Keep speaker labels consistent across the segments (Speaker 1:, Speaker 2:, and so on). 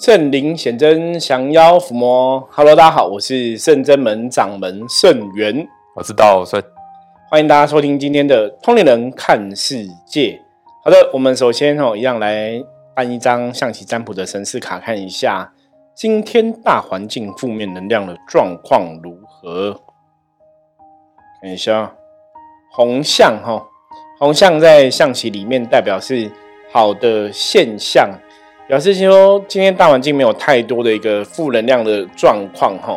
Speaker 1: 圣灵显真，降妖伏魔。Hello，大家好，我是圣真门掌门圣元，
Speaker 2: 我知道，所以
Speaker 1: 欢迎大家收听今天的通灵人看世界。好的，我们首先哦，一样来办一张象棋占卜的神士卡，看一下今天大环境负面能量的状况如何。看一下红象哈，红象在象棋里面代表是好的现象。表示说，今天大环境没有太多的一个负能量的状况哈。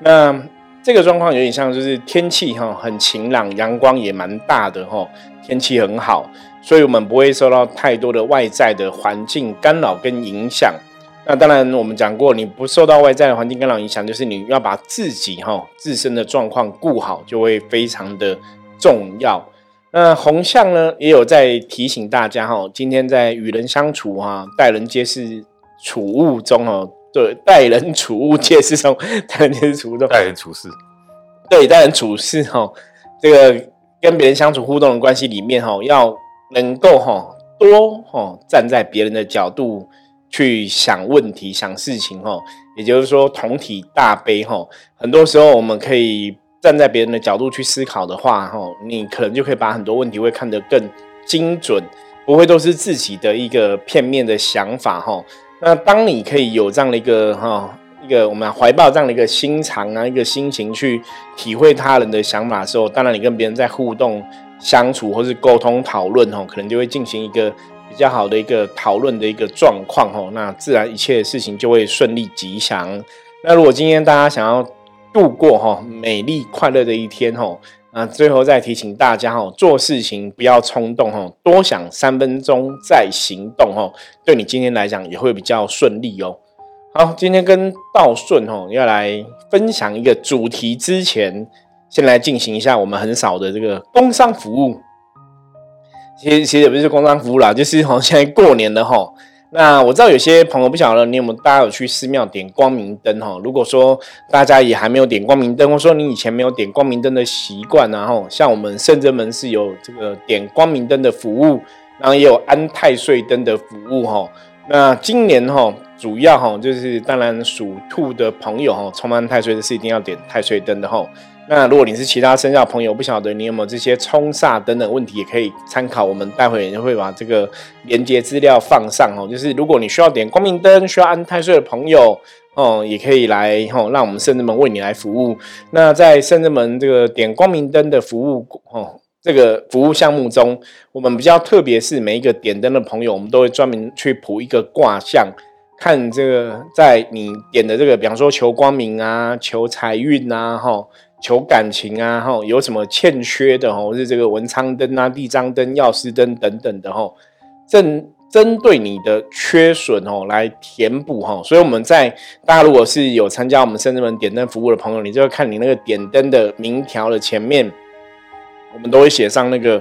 Speaker 1: 那这个状况有点像，就是天气哈很晴朗，阳光也蛮大的哈，天气很好，所以我们不会受到太多的外在的环境干扰跟影响。那当然，我们讲过，你不受到外在的环境干扰影响，就是你要把自己哈自身的状况顾好，就会非常的重要。那红象呢，也有在提醒大家哈，今天在与人相处啊，待人接事处物中哦，对，待人处物皆是中，待人接事处物中，
Speaker 2: 待人处事，
Speaker 1: 对，待人处事哈，这个跟别人相处互动的关系里面哈，要能够哈多哈站在别人的角度去想问题、想事情哈，也就是说同体大悲哈，很多时候我们可以。站在别人的角度去思考的话，哈，你可能就可以把很多问题会看得更精准，不会都是自己的一个片面的想法，哈。那当你可以有这样的一个哈一个我们怀抱这样的一个心肠啊，一个心情去体会他人的想法的时候，当然你跟别人在互动相处或是沟通讨论，哈，可能就会进行一个比较好的一个讨论的一个状况，哈。那自然一切事情就会顺利吉祥。那如果今天大家想要，度过哈美丽快乐的一天哈，那最后再提醒大家哈，做事情不要冲动哈，多想三分钟再行动哈，对你今天来讲也会比较顺利哦。好，今天跟道顺哈要来分享一个主题之前，先来进行一下我们很少的这个工商服务。其实其实也不是工商服务啦，就是好像现在过年了哈。那我知道有些朋友不晓得你有没有大家有去寺庙点光明灯哈？如果说大家也还没有点光明灯，或说你以前没有点光明灯的习惯，然后像我们圣真门是有这个点光明灯的服务，然后也有安太岁灯的服务哈。那今年哈主要哈就是当然属兔的朋友哈，冲安太岁的是一定要点太岁灯的哈。那如果你是其他生肖朋友，不晓得你有没有这些冲煞等等问题，也可以参考我们待会也会把这个连接资料放上哦。就是如果你需要点光明灯、需要安太岁的朋友哦，也可以来哦，让我们圣人们为你来服务。那在圣人们这个点光明灯的服务哦，这个服务项目中，我们比较特别是每一个点灯的朋友，我们都会专门去卜一个卦象，看这个在你点的这个，比方说求光明啊、求财运啊，哈。求感情啊，哈，有什么欠缺的，哈，是这个文昌灯啊、地藏灯、药师灯等等的，哈，针针对你的缺损，哦，来填补，哈。所以我们在大家如果是有参加我们圣人门点灯服务的朋友，你就会看你那个点灯的名条的前面，我们都会写上那个，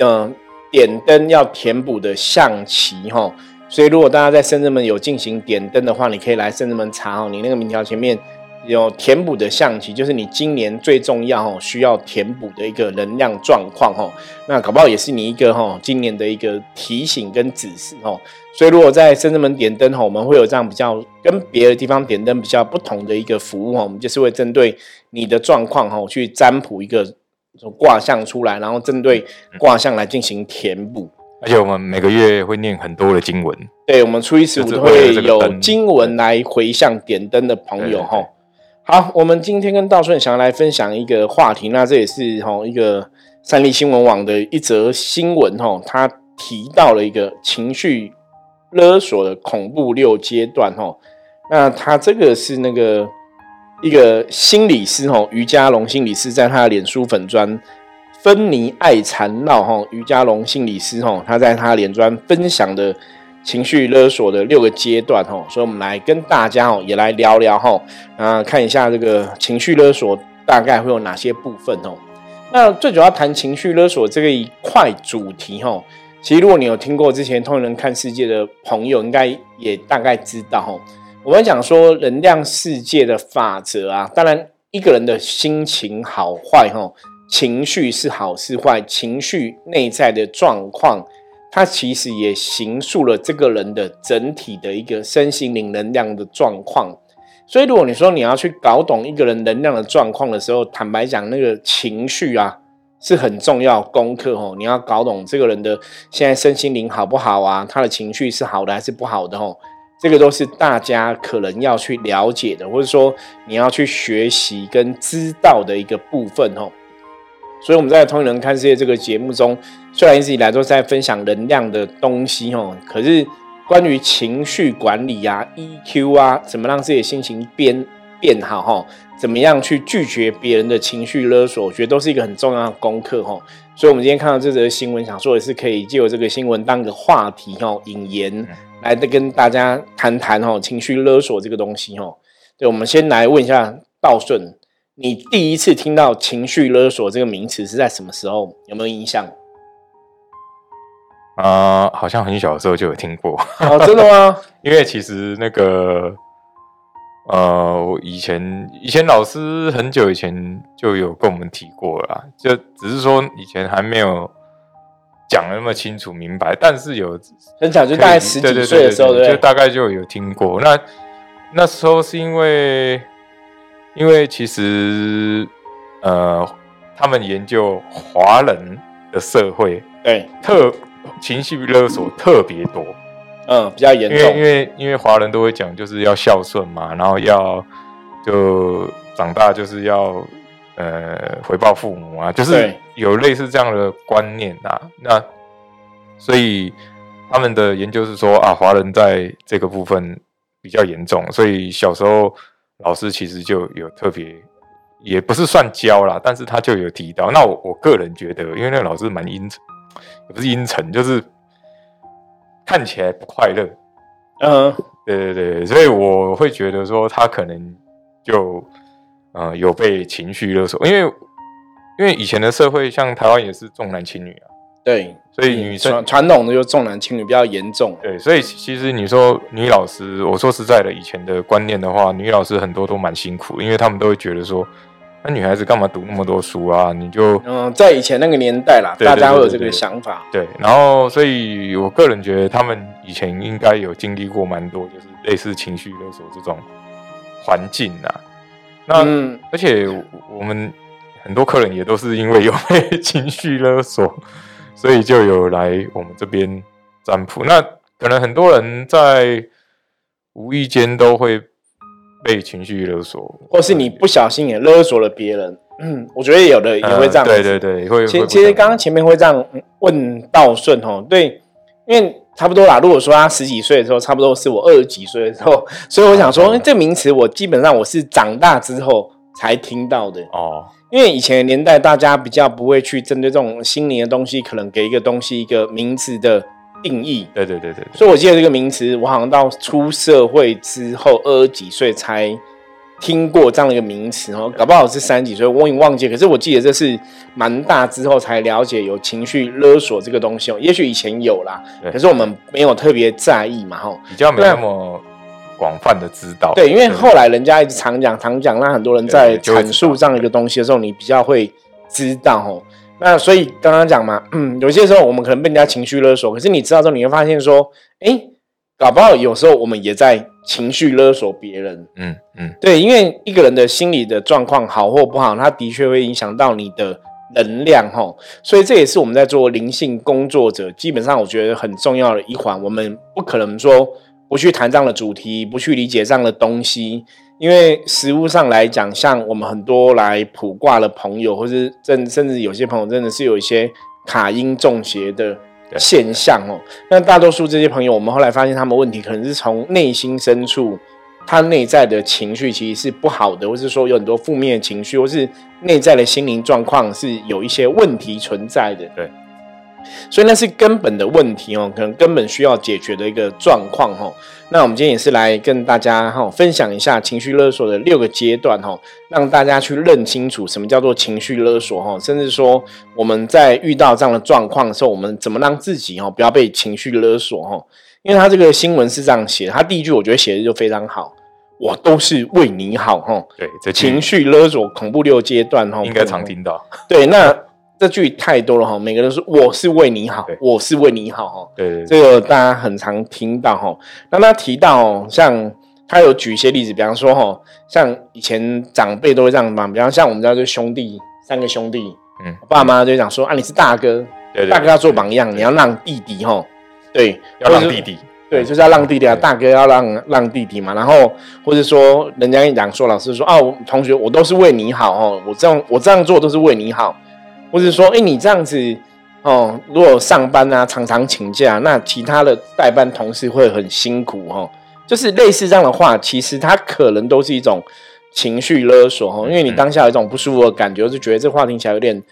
Speaker 1: 嗯，点灯要填补的象棋，哈。所以如果大家在圣人门有进行点灯的话，你可以来圣人门查，哦，你那个名条前面。有填补的象棋，就是你今年最重要哦，需要填补的一个能量状况哦。那搞不好也是你一个哈，今年的一个提醒跟指示哦。所以如果在深圳门点灯哈，我们会有这样比较跟别的地方点灯比较不同的一个服务哈。我们就是会针对你的状况哈，去占卜一个卦象出来，然后针对卦象来进行填补。
Speaker 2: 而且我们每个月会念很多的经文，
Speaker 1: 对，我们初一十五都会有经文来回向点灯的朋友哈。好，我们今天跟道顺想要来分享一个话题，那这也是哈一个三立新闻网的一则新闻哈，他提到了一个情绪勒索的恐怖六阶段哈，那他这个是那个一个心理师哈，于家龙心理师在他的脸书粉砖芬妮爱缠绕哈，于家龙心理师哈，他在他脸砖分享的。情绪勒索的六个阶段，吼，所以我们来跟大家哦也来聊聊，吼，啊，看一下这个情绪勒索大概会有哪些部分，哦。那最主要谈情绪勒索这个一块主题，吼，其实如果你有听过之前通人看世界的朋友，应该也大概知道，吼，我们讲说能量世界的法则啊，当然一个人的心情好坏，吼，情绪是好是坏，情绪内在的状况。它其实也形塑了这个人的整体的一个身心灵能量的状况。所以，如果你说你要去搞懂一个人能量的状况的时候，坦白讲，那个情绪啊是很重要功课哦。你要搞懂这个人的现在身心灵好不好啊？他的情绪是好的还是不好的哦？这个都是大家可能要去了解的，或者说你要去学习跟知道的一个部分哦。所以我们在《通人看世界》这个节目中，虽然一直以来都在分享能量的东西哦，可是。关于情绪管理啊，EQ 啊，怎么让自己的心情变变好哈？怎么样去拒绝别人的情绪勒索？我觉得都是一个很重要的功课哈。所以，我们今天看到这则新闻，想说也是可以借由这个新闻当个话题哈，引言来的跟大家谈谈哈，情绪勒索这个东西哈。对，我们先来问一下道顺，你第一次听到情绪勒索这个名词是在什么时候？有没有印象？
Speaker 2: 啊，好像很小的时候就有听过
Speaker 1: 哦，真的吗？
Speaker 2: 因为其实那个，呃，我以前以前老师很久以前就有跟我们提过了，就只是说以前还没有讲那么清楚明白，但是有
Speaker 1: 很小，就大概十几岁的时候，
Speaker 2: 就大概就有听过。那那时候是因为，因为其实呃，他们研究华人的社会，
Speaker 1: 对
Speaker 2: 特。情绪勒索特别多，
Speaker 1: 嗯，比较严重。
Speaker 2: 因为因为因为华人都会讲，就是要孝顺嘛，然后要就长大就是要呃回报父母啊，就是有类似这样的观念啊。那所以他们的研究是说啊，华人在这个部分比较严重，所以小时候老师其实就有特别，也不是算教啦，但是他就有提到。那我我个人觉得，因为那个老师蛮阴沉。也不是阴沉，就是看起来不快乐。
Speaker 1: 嗯，
Speaker 2: 对对对，所以我会觉得说他可能就呃有被情绪勒索，因为因为以前的社会像台湾也是重男轻女啊。
Speaker 1: 对，
Speaker 2: 所以女生
Speaker 1: 传统的就重男轻女比较严重。
Speaker 2: 对，所以其实你说女老师，我说实在的，以前的观念的话，女老师很多都蛮辛苦，因为他们都会觉得说。那女孩子干嘛读那么多书啊？你就
Speaker 1: 嗯，在以前那个年代啦，大家会有这个想法。
Speaker 2: 对，然后所以我个人觉得他们以前应该有经历过蛮多，就是类似情绪勒索这种环境啊。那而且我们很多客人也都是因为有 被情绪勒索，所以就有来我们这边占卜。那可能很多人在无意间都会。被情绪勒索，
Speaker 1: 或是你不小心也勒索了别人，嗯，我觉得有的也会这样。
Speaker 2: 对对对，会。
Speaker 1: 其其实刚刚前面会这样问道顺哦，对，因为差不多啦。如果说他十几岁的时候，差不多是我二十几岁的时候，所以我想说，这名词我基本上我是长大之后才听到的
Speaker 2: 哦。
Speaker 1: 因为以前的年代，大家比较不会去针对这种心灵的东西，可能给一个东西一个名字的。定义
Speaker 2: 对对对对，
Speaker 1: 所以我记得这个名词，我好像到出社会之后二十几岁才听过这样的一个名词哦，搞不好是三十几岁，我已经忘记。可是我记得这是蛮大之后才了解有情绪勒索这个东西哦，也许以前有啦，可是我们没有特别在意嘛，吼，
Speaker 2: 比较没那么广泛的知道。
Speaker 1: 对，因为后来人家一直常讲常讲，那很多人在阐述这样一个东西的时候，你比较会知道哦。那所以刚刚讲嘛，嗯，有些时候我们可能被人家情绪勒索，可是你知道之后，你会发现说，哎，搞不好有时候我们也在情绪勒索别人，
Speaker 2: 嗯嗯，
Speaker 1: 对，因为一个人的心理的状况好或不好，他的确会影响到你的能量，哈，所以这也是我们在做灵性工作者，基本上我觉得很重要的一环，我们不可能说不去谈这样的主题，不去理解这样的东西。因为实物上来讲，像我们很多来卜卦的朋友，或是甚甚至有些朋友真的是有一些卡音中邪的现象哦。那大多数这些朋友，我们后来发现他们问题可能是从内心深处，他内在的情绪其实是不好的，或是说有很多负面情绪，或是内在的心灵状况是有一些问题存在的。
Speaker 2: 对。
Speaker 1: 所以那是根本的问题哦，可能根本需要解决的一个状况哦。那我们今天也是来跟大家哈分享一下情绪勒索的六个阶段哈，让大家去认清楚什么叫做情绪勒索哈，甚至说我们在遇到这样的状况的时候，我们怎么让自己哈不要被情绪勒索哈。因为他这个新闻是这样写，他第一句我觉得写的就非常好，我都是为你好哈。
Speaker 2: 对，这
Speaker 1: 情绪勒索恐怖六阶段哈，
Speaker 2: 应该常听到。
Speaker 1: 对，那。这句太多了哈，每个人说我是为你好，我是为你好哈。
Speaker 2: 对，
Speaker 1: 这个大家很常听到哈。那他提到像他有举一些例子，比方说哈，像以前长辈都会这样嘛，比方像我们家就兄弟三个兄弟，嗯，爸妈就讲说啊，你是大哥，大哥要做榜样，你要让弟弟哈，对，
Speaker 2: 要让弟弟。
Speaker 1: 对，就是要让弟弟啊，大哥要让让弟弟嘛，然后或者说人家跟你讲说老师说哦，同学我都是为你好哦，我这样我这样做都是为你好，或者说哎你这样子哦，如果上班啊常常请假，那其他的代班同事会很辛苦哦，就是类似这样的话，其实他可能都是一种情绪勒索哦，因为你当下有一种不舒服的感觉，就觉得这话听起来有点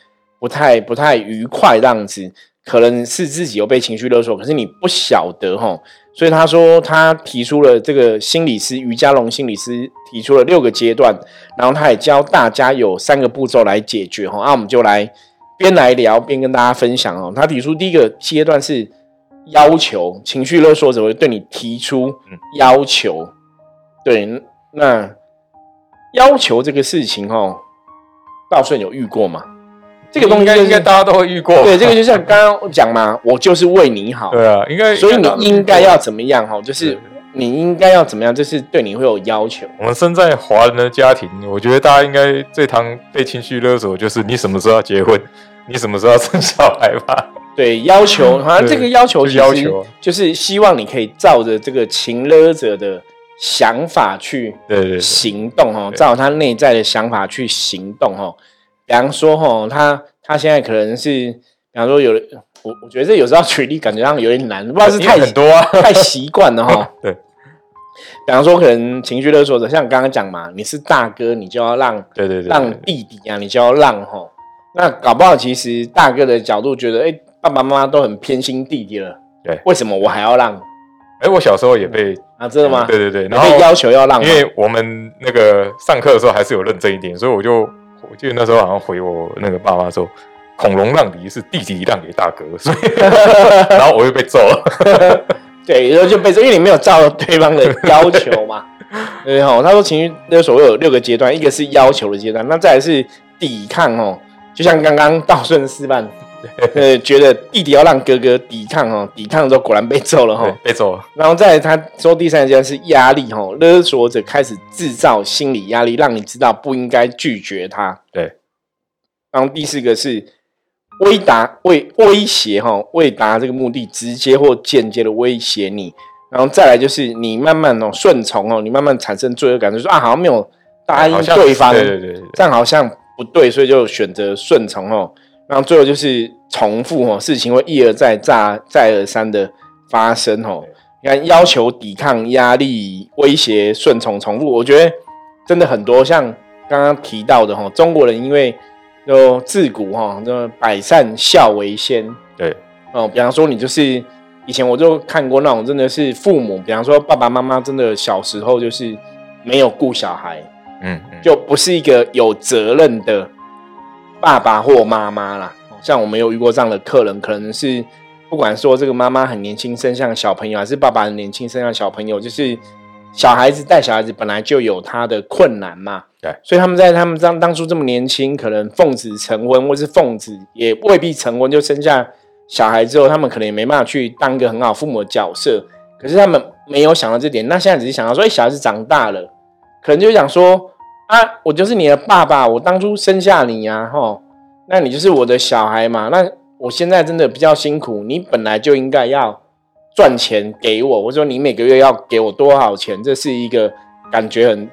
Speaker 1: 不太不太愉快这样子，可能是自己有被情绪勒索，可是你不晓得哈。所以他说，他提出了这个心理师于家龙心理师提出了六个阶段，然后他也教大家有三个步骤来解决哈。那我们就来边来聊边跟大家分享哦。他提出第一个阶段是要求，情绪勒索者会对你提出要求。对，那要求这个事情哦，道顺有遇过吗？
Speaker 2: 这个东西应该应该大家都会遇过。
Speaker 1: 对，这个就像刚刚讲嘛，我就是为你好。
Speaker 2: 对啊，应该。
Speaker 1: 所以你应该要怎么样？哈，就是你应该要怎么样？就是对你会有要求。
Speaker 2: 我们生在华人的家庭，我觉得大家应该最常被情绪勒索，就是你什么时候要结婚，你什么时候要生小孩吧？
Speaker 1: 对，要求好像这个要求要求就是希望你可以照着这个情勒者的想法去
Speaker 2: 对对
Speaker 1: 行动哦，照他内在的想法去行动哦。比方说，哦，他他现在可能是，比方说，有我我觉得这有时候举例感觉上有点难，不知道是太
Speaker 2: 很多啊，
Speaker 1: 太习惯了哈。
Speaker 2: 对，
Speaker 1: 比方说，可能情绪勒索者，像刚刚讲嘛，你是大哥，你就要让，
Speaker 2: 对对对，
Speaker 1: 让弟弟啊，你就要让吼。那搞不好其实大哥的角度觉得，哎，爸爸妈妈都很偏心弟弟了，
Speaker 2: 对，
Speaker 1: 为什么我还要让？
Speaker 2: 哎，我小时候也被
Speaker 1: 啊，真的吗？
Speaker 2: 对对对，
Speaker 1: 然后要求要让，
Speaker 2: 因为我们那个上课的时候还是有认真一点，所以我就。我记得那时候好像回我那个爸妈说，恐龙让梨是弟弟让给大哥，所以 然后我又被揍了。
Speaker 1: 对，然后就被揍，因为你没有照对方的要求嘛。对哈，他说情绪那所谓有六个阶段，一个是要求的阶段，那再来是抵抗哦，就像刚刚道顺示范。呃，觉得弟弟要让哥哥抵抗哦，抵抗之后果然被揍了哈，
Speaker 2: 被揍了。
Speaker 1: 然后再他说第三个阶段是压力哦，勒索者开始制造心理压力，让你知道不应该拒绝他。
Speaker 2: 对。
Speaker 1: 然后第四个是威达威威胁哈，为达这个目的直接或间接的威胁你。然后再来就是你慢慢哦顺从哦，你慢慢产生罪恶感，就说啊好像没有答应对方，
Speaker 2: 对对对，
Speaker 1: 这样好像不对，所以就选择顺从哦。然后最后就是重复哦，事情会一而再、再再而三的发生哦。你看，要求、抵抗、压力、威胁、顺从、重复，我觉得真的很多。像刚刚提到的哈，中国人因为就自古哈，就百善孝为先。
Speaker 2: 对
Speaker 1: 哦，比方说你就是以前我就看过那种真的是父母，比方说爸爸妈妈真的小时候就是没有顾小孩，嗯，就不是一个有责任的。爸爸或妈妈啦，像我们有遇过这样的客人，可能是不管说这个妈妈很年轻生下小朋友，还是爸爸很年轻生下小朋友，就是小孩子带小孩子本来就有他的困难嘛。
Speaker 2: 对，
Speaker 1: 所以他们在他们当当初这么年轻，可能奉子成婚，或是奉子也未必成婚，就生下小孩之后，他们可能也没办法去当一个很好父母的角色。可是他们没有想到这点，那现在只是想到说，哎，小孩子长大了，可能就想说。啊，我就是你的爸爸，我当初生下你呀，吼，那你就是我的小孩嘛。那我现在真的比较辛苦，你本来就应该要赚钱给我。我说你每个月要给我多少钱，这是一个感觉很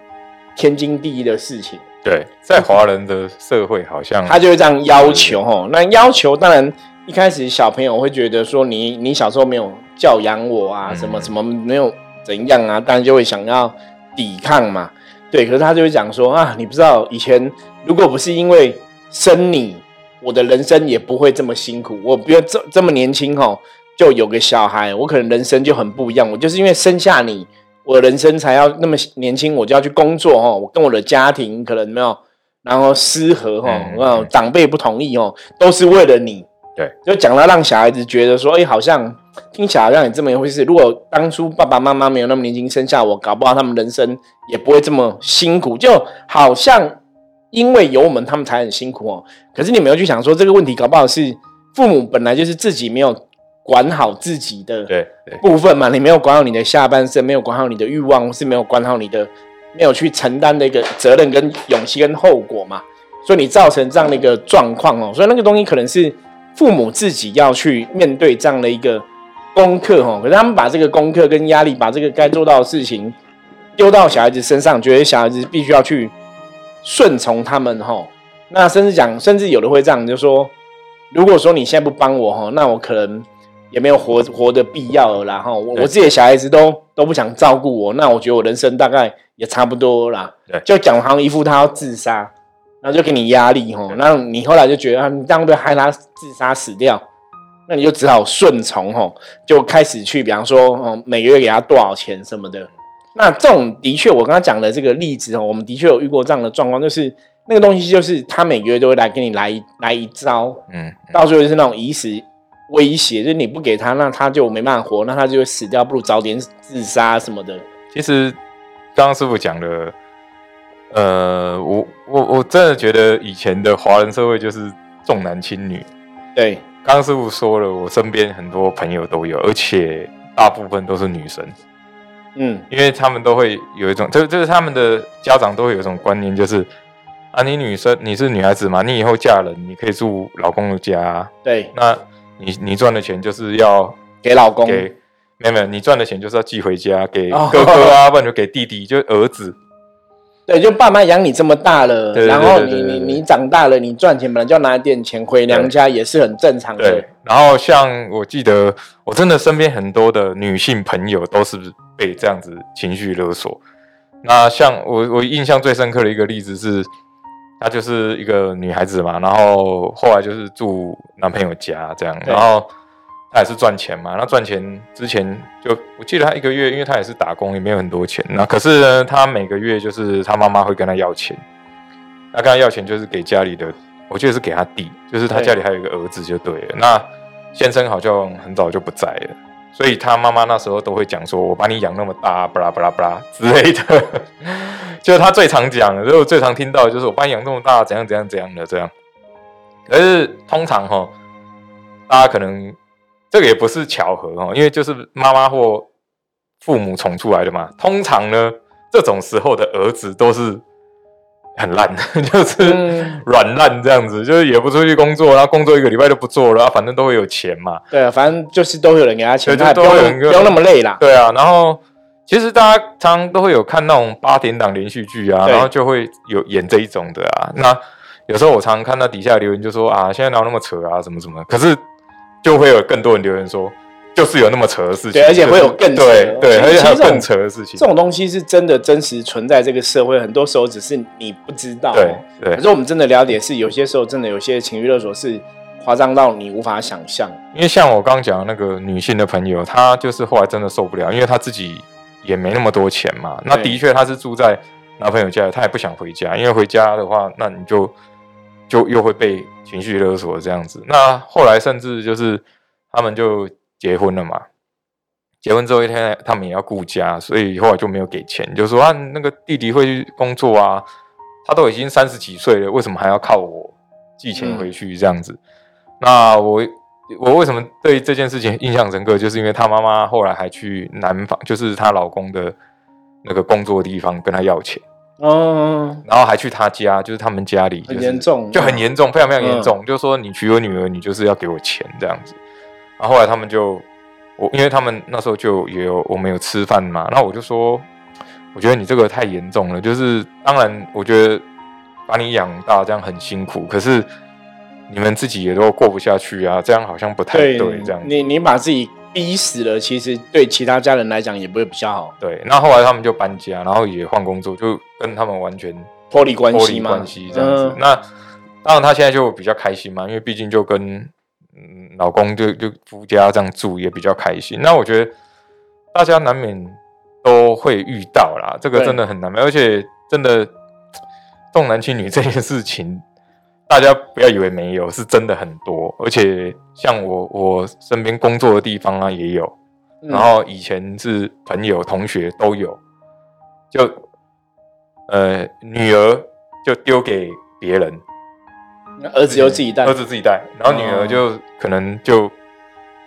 Speaker 1: 天经地义的事情。
Speaker 2: 对，在华人的社会，好像
Speaker 1: 他就会这样要求，吼。那要求当然一开始小朋友会觉得说，你你小时候没有教养我啊，什么什么没有怎样啊，当然就会想要抵抗嘛。对，可是他就会讲说啊，你不知道以前如果不是因为生你，我的人生也不会这么辛苦。我不要这这么年轻吼，就有个小孩，我可能人生就很不一样。我就是因为生下你，我人生才要那么年轻，我就要去工作哦。我跟我的家庭可能没有，然后失和哦，嗯，长辈不同意哦，都是为了你。
Speaker 2: 对，
Speaker 1: 就讲到让小孩子觉得说，哎，好像。听起来好像你这么一回事。如果当初爸爸妈妈没有那么年轻生下我，搞不好他们人生也不会这么辛苦。就好像因为有我们，他们才很辛苦哦。可是你没有去想说，这个问题搞不好是父母本来就是自己没有管好自己的部分嘛？你没有管好你的下半身，没有管好你的欲望，是没有管好你的，没有去承担的一个责任、跟勇气、跟后果嘛？所以你造成这样的一个状况哦。所以那个东西可能是父母自己要去面对这样的一个功课哦。可是他们把这个功课跟压力，把这个该做到的事情丢到小孩子身上，觉得小孩子必须要去。顺从他们哈，那甚至讲，甚至有的会这样，就说，如果说你现在不帮我哈，那我可能也没有活活的必要了啦哈。我我自己的小孩子都都不想照顾我，那我觉得我人生大概也差不多啦。就讲好像一副他要自杀，然后就给你压力哈，那你后来就觉得你这样会害他自杀死掉，那你就只好顺从吼，就开始去，比方说嗯，每个月给他多少钱什么的。那这种的确，我刚刚讲的这个例子哦，我们的确有遇过这样的状况，就是那个东西，就是他每个月都会来给你来来一招，嗯，到最后就是那种以死威胁，就是你不给他，那他就没办法活，那他就会死掉，不如早点自杀什么的。
Speaker 2: 其实刚刚师傅讲的，呃，我我我真的觉得以前的华人社会就是重男轻女。
Speaker 1: 对，
Speaker 2: 刚刚师傅说了，我身边很多朋友都有，而且大部分都是女生。嗯，因为他们都会有一种，就就是他们的家长都会有一种观念，就是啊，你女生你是女孩子嘛，你以后嫁人，你可以住老公的家，
Speaker 1: 对，
Speaker 2: 那你你赚的钱就是要
Speaker 1: 给老公，
Speaker 2: 给没有没有，你赚的钱就是要寄回家给哥哥啊，不然就给弟弟，就儿子。
Speaker 1: 对，就爸妈养你这么大了，然后你你你长大了，你赚钱本来就要拿点钱回娘家，也是很正常的。
Speaker 2: 对，然后像我记得，我真的身边很多的女性朋友都是被这样子情绪勒索。那像我我印象最深刻的一个例子是，她就是一个女孩子嘛，然后后来就是住男朋友家这样，然后。她也是赚钱嘛，那赚钱之前就我记得她一个月，因为她也是打工，也没有很多钱。那可是呢，她每个月就是她妈妈会跟她要钱，那跟她要钱就是给家里的，我记得是给她弟，就是她家里还有一个儿子就对了。那先生好像很早就不在了，所以他妈妈那时候都会讲说：“我把你养那么大，巴拉巴拉巴拉之类的。”就是他最常讲的，就最常听到就是“我把你养这么大，怎样怎样怎样的这样。”可是通常哈，大家可能。这个也不是巧合哦，因为就是妈妈或父母宠出来的嘛。通常呢，这种时候的儿子都是很烂，就是软烂这样子，就是也不出去工作，然后工作一个礼拜都不做了，反正都会有钱嘛。
Speaker 1: 对啊，反正就是都有人给他钱，他不用不用那么累啦。
Speaker 2: 对啊，然后其实大家常都会有看那种八点档连续剧啊，然后就会有演这一种的啊。那有时候我常常看到底下留言就说啊，现在哪有那么扯啊，什么什么？可是。就会有更多人留言说，就是有那么扯的事情，
Speaker 1: 对，而且会有更
Speaker 2: 对对，而且还有更扯的事情。
Speaker 1: 这种东西是真的真实存在这个社会，很多时候只是你不知道。
Speaker 2: 对对。
Speaker 1: 可是我们真的了解，是有些时候真的有些情绪勒索是夸张到你无法想象。
Speaker 2: 因为像我刚刚讲的那个女性的朋友，她就是后来真的受不了，因为她自己也没那么多钱嘛。那的确她是住在男朋友家，她也不想回家，因为回家的话，那你就。就又会被情绪勒索这样子，那后来甚至就是他们就结婚了嘛，结婚之后一天他们也要顾家，所以后来就没有给钱，就说啊那个弟弟会去工作啊，他都已经三十几岁了，为什么还要靠我寄钱回去这样子？那我我为什么对这件事情印象深刻，就是因为她妈妈后来还去男方，就是她老公的那个工作地方跟他要钱。哦，然后还去他家，就是他们家里
Speaker 1: 很严重，
Speaker 2: 就很严重，非常非常严重。就说你娶我女儿，你就是要给我钱这样子。然后后来他们就，我因为他们那时候就也有我们有吃饭嘛，那我就说，我觉得你这个太严重了。就是当然，我觉得把你养大这样很辛苦，可是你们自己也都过不下去啊，这样好像不太对。这样，
Speaker 1: 你你把自己。逼死了，其实对其他家人来讲也不会比较好。
Speaker 2: 对，那后来他们就搬家，然后也换工作，就跟他们完全
Speaker 1: 脱离关系
Speaker 2: 关系这样子。那当然，他现在就比较开心嘛，因为毕竟就跟嗯老公就就夫家这样住也比较开心。那我觉得大家难免都会遇到啦，这个真的很难免，而且真的重男轻女 这件事情。大家不要以为没有，是真的很多，而且像我我身边工作的地方啊也有，然后以前是朋友同学都有，就呃女儿就丢给别人，
Speaker 1: 儿子又自己带，
Speaker 2: 儿子自己带，然后女儿就可能就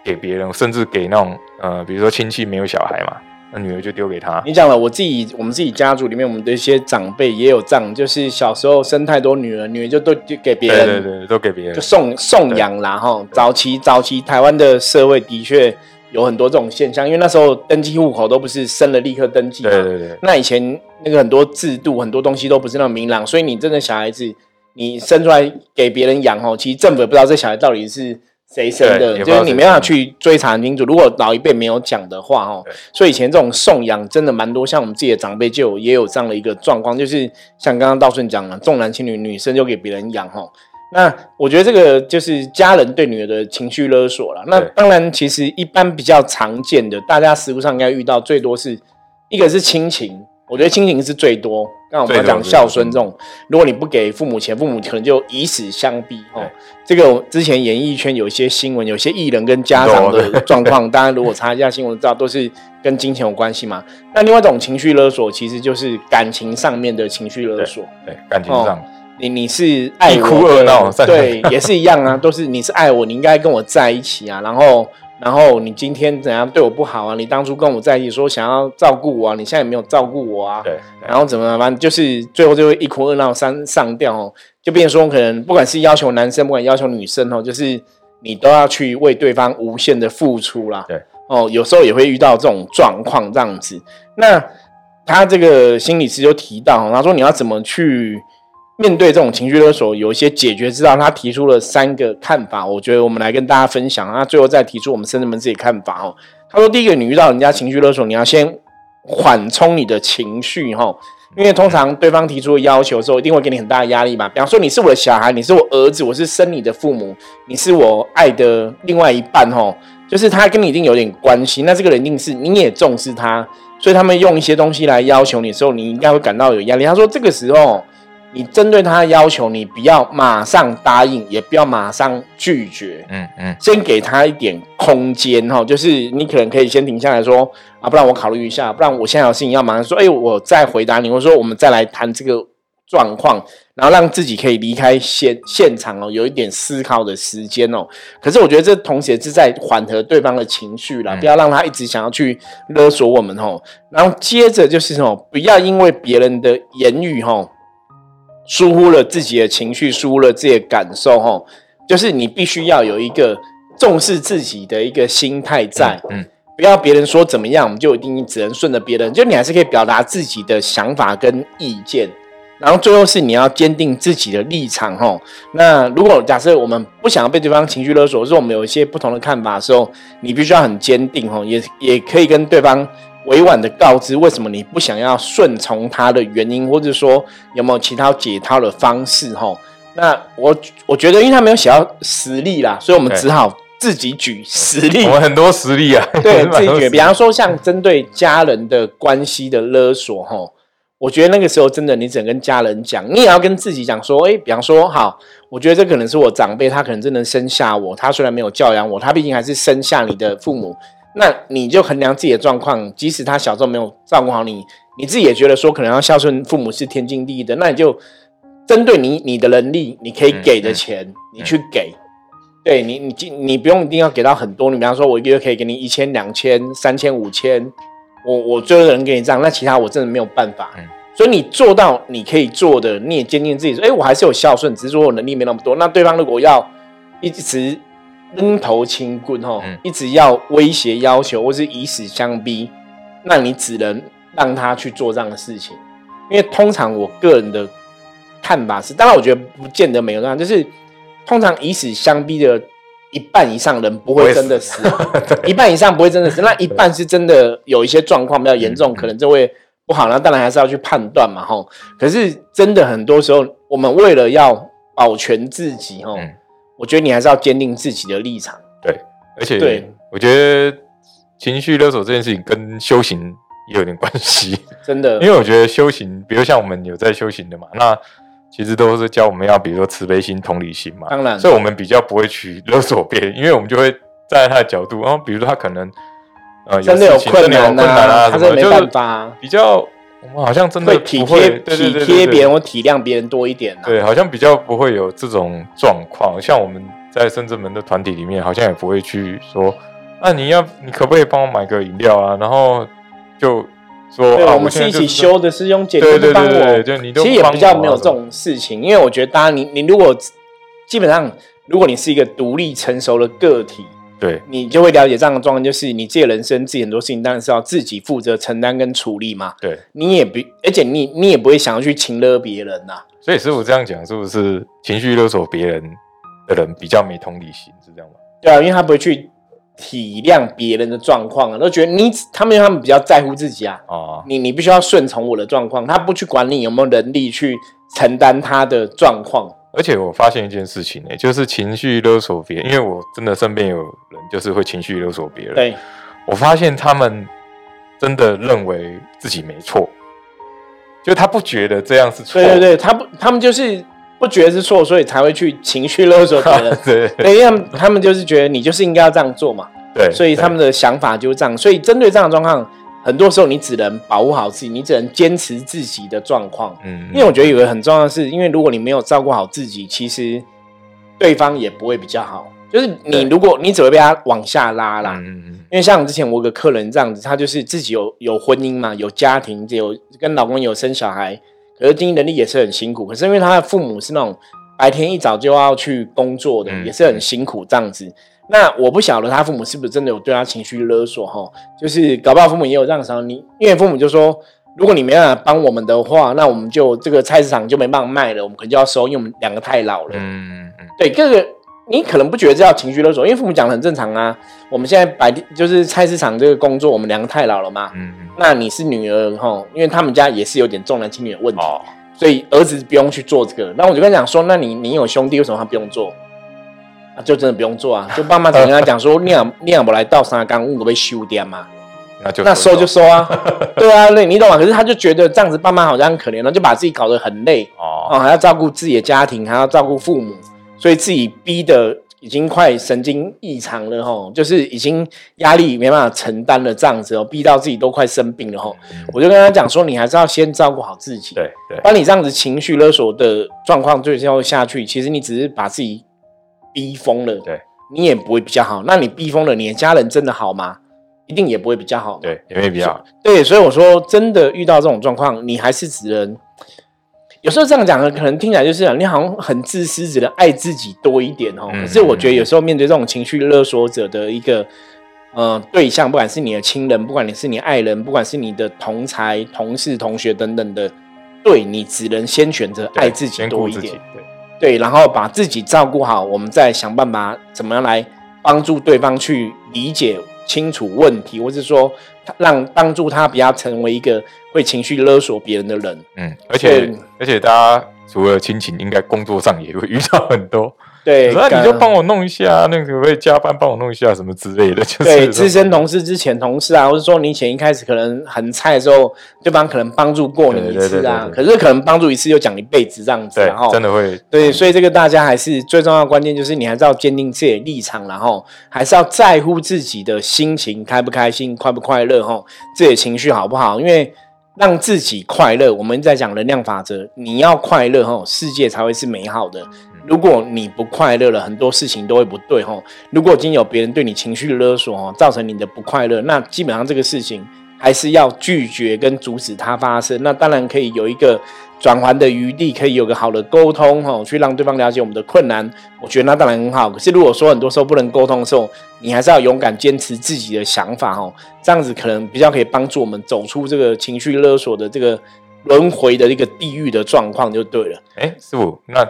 Speaker 2: 给别人，甚至给那种呃，比如说亲戚没有小孩嘛。那女儿就丢给他。
Speaker 1: 你讲了，我自己我们自己家族里面，我们的一些长辈也有这样，就是小时候生太多女儿，女儿就都就给别人，
Speaker 2: 对对对，都给别人，
Speaker 1: 就送送养啦哈。早期早期台湾的社会的确有很多这种现象，因为那时候登记户口都不是生了立刻登记，
Speaker 2: 对对对。
Speaker 1: 那以前那个很多制度很多东西都不是那么明朗，所以你真的小孩子你生出来给别人养哦，其实政府也不知道这小孩到底是。谁生的？就是你没办法去追查清楚。如果老一辈没有讲的话，哦，所以以前这种送养真的蛮多。像我们自己的长辈就有也有这样的一个状况，就是像刚刚道顺讲了，重男轻女，女生就给别人养，哈。那我觉得这个就是家人对女儿的情绪勒索了。那当然，其实一般比较常见的，大家实物上应该遇到最多是一个是亲情。我觉得亲情是最多。刚我们讲孝顺这种，如果你不给父母钱，父母可能就以死相逼。哦，这个之前演艺圈有一些新闻，有些艺人跟家长的 状况，大家如果查一下新闻，知道都是跟金钱有关系嘛。那另外一种情绪勒索，其实就是感情上面的情绪勒索。
Speaker 2: 对，感情上，
Speaker 1: 你你是爱
Speaker 2: 哭二闹，
Speaker 1: 对，也是一样啊，都是你是爱我，你应该跟我在一起啊，然后。然后你今天怎样对我不好啊？你当初跟我在一起说想要照顾我啊，你现在没有照顾我啊？
Speaker 2: 对。
Speaker 1: 然后怎么办？就是最后就会一哭二闹三上吊哦，就变成说可能不管是要求男生，不管要求女生哦，就是你都要去为对方无限的付出啦。
Speaker 2: 对。
Speaker 1: 哦，有时候也会遇到这种状况这样子。那他这个心理师就提到，他说你要怎么去？面对这种情绪勒索，有一些解决之道。他提出了三个看法，我觉得我们来跟大家分享。那最后再提出我们甚至们自己看法哦。他说，第一个，你遇到人家情绪勒索，你要先缓冲你的情绪哈，因为通常对方提出的要求的时候，一定会给你很大的压力嘛。比方说，你是我的小孩，你是我儿子，我是生你的父母，你是我爱的另外一半哈，就是他跟你一定有点关系。那这个人一定是你也重视他，所以他们用一些东西来要求你的时候，你应该会感到有压力。他说，这个时候。你针对他的要求，你不要马上答应，也不要马上拒绝，嗯嗯，先给他一点空间哈，就是你可能可以先停下来说啊，不然我考虑一下，不然我现在有事情要马上说，哎，我再回答你，或者说我们再来谈这个状况，然后让自己可以离开现现场哦，有一点思考的时间哦。可是我觉得这同时是在缓和对方的情绪啦，不要让他一直想要去勒索我们哦。然后接着就是什么，不要因为别人的言语哈。疏忽了自己的情绪，疏忽了自己的感受，吼，就是你必须要有一个重视自己的一个心态在，嗯，不要别人说怎么样，我们就一定只能顺着别人，就你还是可以表达自己的想法跟意见，然后最后是你要坚定自己的立场，吼。那如果假设我们不想要被对方情绪勒索，或者我们有一些不同的看法的时候，你必须要很坚定，吼，也也可以跟对方。委婉的告知为什么你不想要顺从他的原因，或者说有没有其他解套的方式？哈，那我我觉得，因为他没有写到实例啦，所以我们只好自己举实例。
Speaker 2: 我们很多实例啊，
Speaker 1: 对，自己举。比方说，像针对家人的关系的勒索，哈，我觉得那个时候真的，你只能跟家人讲，你也要跟自己讲说，哎，比方说，好，我觉得这可能是我长辈，他可能真的生下我，他虽然没有教养我，他毕竟还是生下你的父母。那你就衡量自己的状况，即使他小时候没有照顾好你，你自己也觉得说可能要孝顺父母是天经地义的，那你就针对你你的能力，你可以给的钱，你去给。对你，你你不用一定要给到很多，你比方说我一个月可以给你一千、两千、三千、五千，我我最多能给你这样，那其他我真的没有办法。所以你做到你可以做的，你也坚定自己说，哎，我还是有孝顺，只是说我能力没那么多。那对方如果要一直。扔头轻棍吼，一直要威胁要求，或是以死相逼，那你只能让他去做这样的事情。因为通常我个人的看法是，当然我觉得不见得没有这样，就是通常以死相逼的一半以上人不会真的死，一半以上不会真的死，那一半是真的有一些状况比较严重，可能就会不好。那当然还是要去判断嘛吼。可是真的很多时候，我们为了要保全自己吼。我觉得你还是要坚定自己的立场。
Speaker 2: 对，而且对，我觉得情绪勒索这件事情跟修行也有点关系。
Speaker 1: 真的，
Speaker 2: 因为我觉得修行，比如像我们有在修行的嘛，那其实都是教我们要，比如说慈悲心、同理心嘛。
Speaker 1: 当然，
Speaker 2: 所以我们比较不会去勒索别人，因为我们就会站在他的角度，然后比如说他可能
Speaker 1: 呃真的有困难啊，他是没办法，
Speaker 2: 比较我们好像真的
Speaker 1: 会体贴体贴别人或体谅别人多一点。
Speaker 2: 对，好像比较不会有这种状况。像我们在深圳门的团体里面，好像也不会去说，啊，你要你可不可以帮我买个饮料啊？然后就说，对
Speaker 1: 我们是一起修的，师兄姐姐帮我。其实也比较没有这种事情，因为我觉得，当然你你如果基本上，如果你是一个独立成熟的个体。
Speaker 2: 对
Speaker 1: 你就会了解这样的状况，就是你自己人生自己很多事情，当然是要自己负责承担跟处理嘛。
Speaker 2: 对，
Speaker 1: 你也不，而且你你也不会想要去情勒别人呐。
Speaker 2: 所以师傅这样讲，是不是情绪勒索别人的人比较没同理心，是这样吗？
Speaker 1: 对啊，因为他不会去体谅别人的状况啊，都觉得你他们他们比较在乎自己啊。哦，你你必须要顺从我的状况，他不去管你有没有能力去承担他的状况。
Speaker 2: 而且我发现一件事情呢，就是情绪勒索别人，因为我真的身边有人就是会情绪勒索别人。
Speaker 1: 对，
Speaker 2: 我发现他们真的认为自己没错，就他不觉得这样是错。
Speaker 1: 对对对，他不，他们就是不觉得是错，所以才会去情绪勒索别人。
Speaker 2: 对，
Speaker 1: 因为他们就是觉得你就是应该要这样做嘛。
Speaker 2: 对，
Speaker 1: 所以他们的想法就是这样。所以针对这样的状况。很多时候，你只能保护好自己，你只能坚持自己的状况。嗯，因为我觉得有个很重要的是，因为如果你没有照顾好自己，其实对方也不会比较好。就是你，如果你只会被他往下拉啦。嗯嗯。因为像之前我有个客人这样子，他就是自己有有婚姻嘛，有家庭，有跟老公有生小孩，可是经济能力也是很辛苦。可是因为他的父母是那种白天一早就要去工作的，也是很辛苦这样子。那我不晓得他父母是不是真的有对他情绪勒索哈，就是搞不好父母也有这样想你，因为父母就说，如果你没办法帮我们的话，那我们就这个菜市场就没办法卖了，我们可能就要收，因为我们两个太老了。嗯嗯对，这个你可能不觉得这叫情绪勒索，因为父母讲的很正常啊。我们现在白天就是菜市场这个工作，我们两个太老了嘛。嗯嗯。那你是女儿哈，因为他们家也是有点重男轻女的问题，所以儿子不用去做这个。那我就跟他讲说，那你你有兄弟，为什么他不用做？啊，就真的不用做啊！就爸妈只跟他讲说，你两你两不来倒三缸，我被修掉嘛。
Speaker 2: 那就
Speaker 1: 那收就收啊，对啊，那你懂吗？可是他就觉得这样子，爸妈好像很可怜了，就把自己搞得很累哦，还要照顾自己的家庭，还要照顾父母，所以自己逼的已经快神经异常了吼，就是已经压力没办法承担了这样子哦，逼到自己都快生病了吼。我就跟他讲说，你还是要先照顾好自己，
Speaker 2: 对对，
Speaker 1: 当你这样子情绪勒索的状况最后下去，其实你只是把自己。逼疯了，
Speaker 2: 对，
Speaker 1: 你也不会比较好。那你逼疯了，你的家人真的好吗？一定也不会比较好。
Speaker 2: 对，也没比较好。
Speaker 1: 对，所以我说，真的遇到这种状况，你还是只能有时候这样讲呢，可能听起来就是你好像很自私，只能爱自己多一点哦。可是我觉得有时候面对这种情绪勒索者的一个呃对象，不管是你的亲人，不管你是你爱人，不管是你的同才、同事、同学等等的，对你只能先选择爱自己多一点。
Speaker 2: 对。
Speaker 1: 对，然后把自己照顾好，我们再想办法怎么样来帮助对方去理解清楚问题，或是说让帮助他不要成为一个会情绪勒索别人的人。
Speaker 2: 嗯，而且而且大家除了亲情，应该工作上也会遇到很多。
Speaker 1: 对，
Speaker 2: 那你就帮我弄一下，那个会加班帮我弄一下什么之类的，就是
Speaker 1: 对资深同事、之前同事啊，或者说你以前一开始可能很菜的时候，对方可能帮助过你一次啊，可是可能帮助一次又讲一辈子这样子，然后
Speaker 2: 真的会
Speaker 1: 对，所以这个大家还是最重要的关键就是你还是要坚定自己的立场，然后还是要在乎自己的心情开不开心、快不快乐，哈，自己的情绪好不好？因为让自己快乐，我们在讲能量法则，你要快乐，哦，世界才会是美好的。如果你不快乐了，很多事情都会不对吼。如果今天有别人对你情绪勒索哦，造成你的不快乐，那基本上这个事情还是要拒绝跟阻止它发生。那当然可以有一个转圜的余地，可以有个好的沟通哦，去让对方了解我们的困难。我觉得那当然很好。可是如果说很多时候不能沟通的时候，你还是要勇敢坚持自己的想法哦，这样子可能比较可以帮助我们走出这个情绪勒索的这个轮回的一个地狱的状况就对了。
Speaker 2: 哎，师傅那。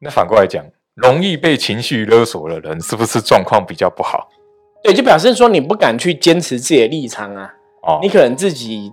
Speaker 2: 那反过来讲，容易被情绪勒索的人，是不是状况比较不好？
Speaker 1: 对，就表示说你不敢去坚持自己的立场啊。哦，你可能自己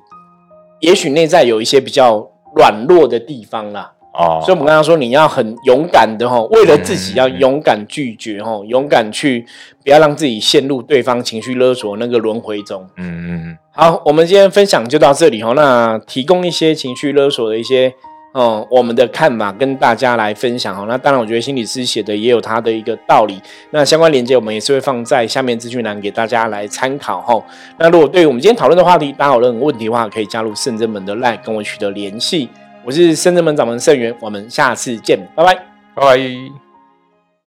Speaker 1: 也许内在有一些比较软弱的地方啦。哦，所以我们刚刚说你要很勇敢的吼，为了自己要勇敢拒绝哈，勇敢去不要让自己陷入对方情绪勒索那个轮回中。嗯嗯嗯。好，我们今天分享就到这里吼。那提供一些情绪勒索的一些。哦，我们的看法跟大家来分享哈。那当然，我觉得心理师写的也有他的一个道理。那相关链接我们也是会放在下面资讯栏给大家来参考哈。那如果对于我们今天讨论的话题，大家有任何问题的话，可以加入圣真门的 LINE 跟我取得联系。我是圣真门掌门圣元，我们下次见，拜拜，
Speaker 2: 拜拜。